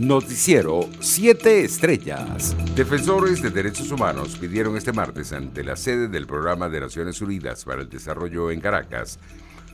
Noticiero 7 Estrellas. Defensores de derechos humanos pidieron este martes ante la sede del Programa de Naciones Unidas para el Desarrollo en Caracas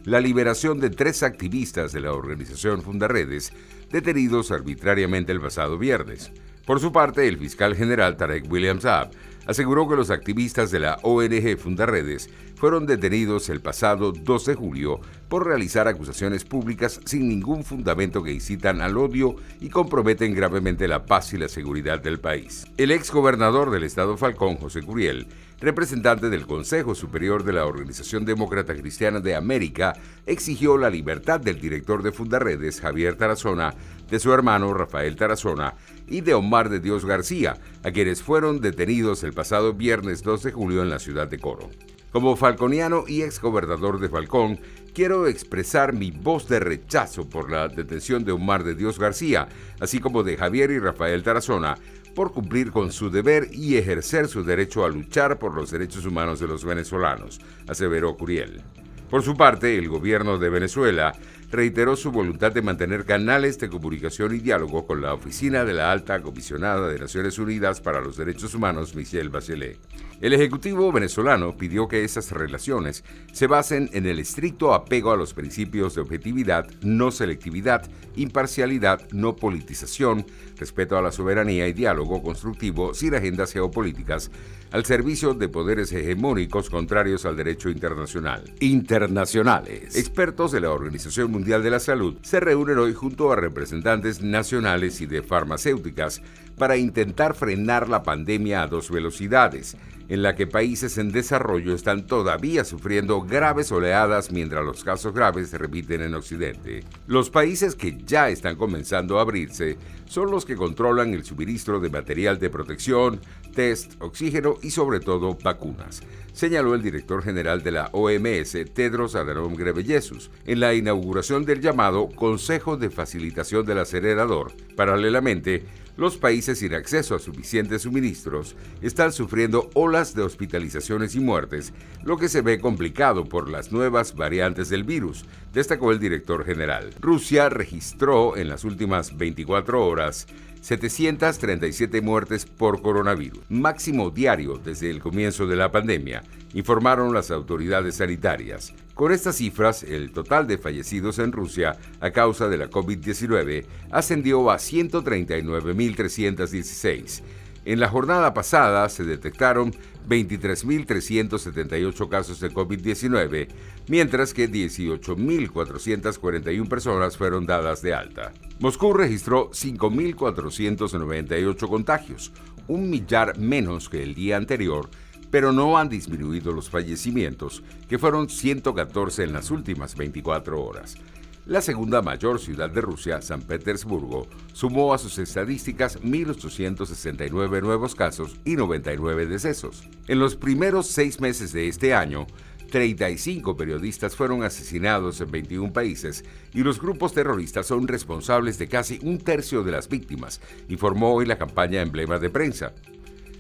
la liberación de tres activistas de la organización Fundaredes detenidos arbitrariamente el pasado viernes. Por su parte, el fiscal general Tarek William Saab aseguró que los activistas de la ONG Fundaredes fueron detenidos el pasado 2 de julio por realizar acusaciones públicas sin ningún fundamento que incitan al odio y comprometen gravemente la paz y la seguridad del país. El ex gobernador del estado Falcón, José Curiel, representante del Consejo Superior de la Organización Demócrata Cristiana de América, exigió la libertad del director de Fundaredes, Javier Tarazona, de su hermano Rafael Tarazona y de Omar de Dios García, a quienes fueron detenidos el pasado viernes 2 de julio en la ciudad de Coro. Como falconiano y exgobernador de Falcón, quiero expresar mi voz de rechazo por la detención de Omar de Dios García, así como de Javier y Rafael Tarazona, por cumplir con su deber y ejercer su derecho a luchar por los derechos humanos de los venezolanos, aseveró Curiel. Por su parte, el gobierno de Venezuela reiteró su voluntad de mantener canales de comunicación y diálogo con la oficina de la alta comisionada de Naciones Unidas para los Derechos Humanos, Michelle Bachelet. El Ejecutivo venezolano pidió que esas relaciones se basen en el estricto apego a los principios de objetividad, no selectividad, imparcialidad, no politización, respeto a la soberanía y diálogo constructivo sin agendas geopolíticas, al servicio de poderes hegemónicos contrarios al derecho internacional. Internacionales. Expertos de la Organización Mundial de la Salud se reúnen hoy junto a representantes nacionales y de farmacéuticas para intentar frenar la pandemia a dos velocidades en la que países en desarrollo están todavía sufriendo graves oleadas mientras los casos graves se repiten en Occidente. Los países que ya están comenzando a abrirse son los que controlan el suministro de material de protección, test, oxígeno y sobre todo vacunas, señaló el director general de la OMS, Tedros Adhanom Ghebreyesus, en la inauguración del llamado Consejo de Facilitación del Acelerador. Paralelamente, los países sin acceso a suficientes suministros están sufriendo olas de hospitalizaciones y muertes, lo que se ve complicado por las nuevas variantes del virus, destacó el director general. Rusia registró en las últimas 24 horas 737 muertes por coronavirus, máximo diario desde el comienzo de la pandemia, informaron las autoridades sanitarias. Con estas cifras, el total de fallecidos en Rusia a causa de la COVID-19 ascendió a 139.316 en la jornada pasada se detectaron 23.378 casos de COVID-19, mientras que 18.441 personas fueron dadas de alta. Moscú registró 5.498 contagios, un millar menos que el día anterior, pero no han disminuido los fallecimientos, que fueron 114 en las últimas 24 horas. La segunda mayor ciudad de Rusia, San Petersburgo, sumó a sus estadísticas 1.869 nuevos casos y 99 decesos. En los primeros seis meses de este año, 35 periodistas fueron asesinados en 21 países y los grupos terroristas son responsables de casi un tercio de las víctimas, informó hoy la campaña Emblema de Prensa.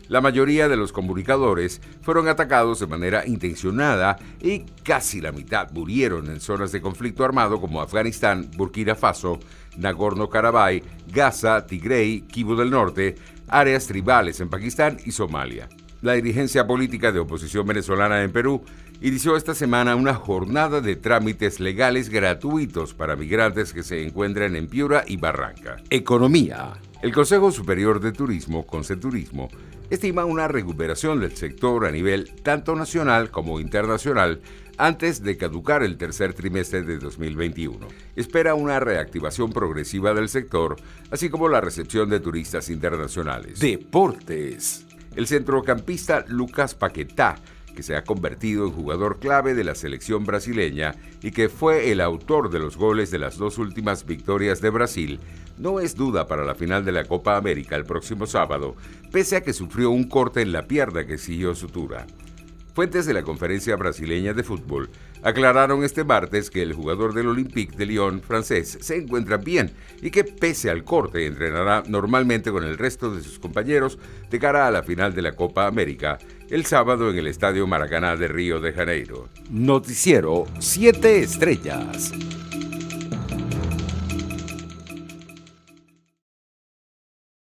La mayoría de los comunicadores fueron atacados de manera intencionada y casi la mitad murieron en zonas de conflicto armado como Afganistán, Burkina Faso, Nagorno-Karabaj, Gaza, Tigray, Kivu del Norte, áreas tribales en Pakistán y Somalia. La dirigencia política de oposición venezolana en Perú inició esta semana una jornada de trámites legales gratuitos para migrantes que se encuentran en Piura y Barranca. Economía. El Consejo Superior de Turismo, Conceturismo, estima una recuperación del sector a nivel tanto nacional como internacional antes de caducar el tercer trimestre de 2021. Espera una reactivación progresiva del sector, así como la recepción de turistas internacionales. Deportes. El centrocampista Lucas Paquetá que se ha convertido en jugador clave de la selección brasileña y que fue el autor de los goles de las dos últimas victorias de Brasil, no es duda para la final de la Copa América el próximo sábado, pese a que sufrió un corte en la pierna que siguió sutura. Fuentes de la Conferencia Brasileña de Fútbol aclararon este martes que el jugador del Olympique de Lyon francés se encuentra bien y que pese al corte entrenará normalmente con el resto de sus compañeros de cara a la final de la Copa América el sábado en el Estadio Maracaná de Río de Janeiro. Noticiero 7 Estrellas.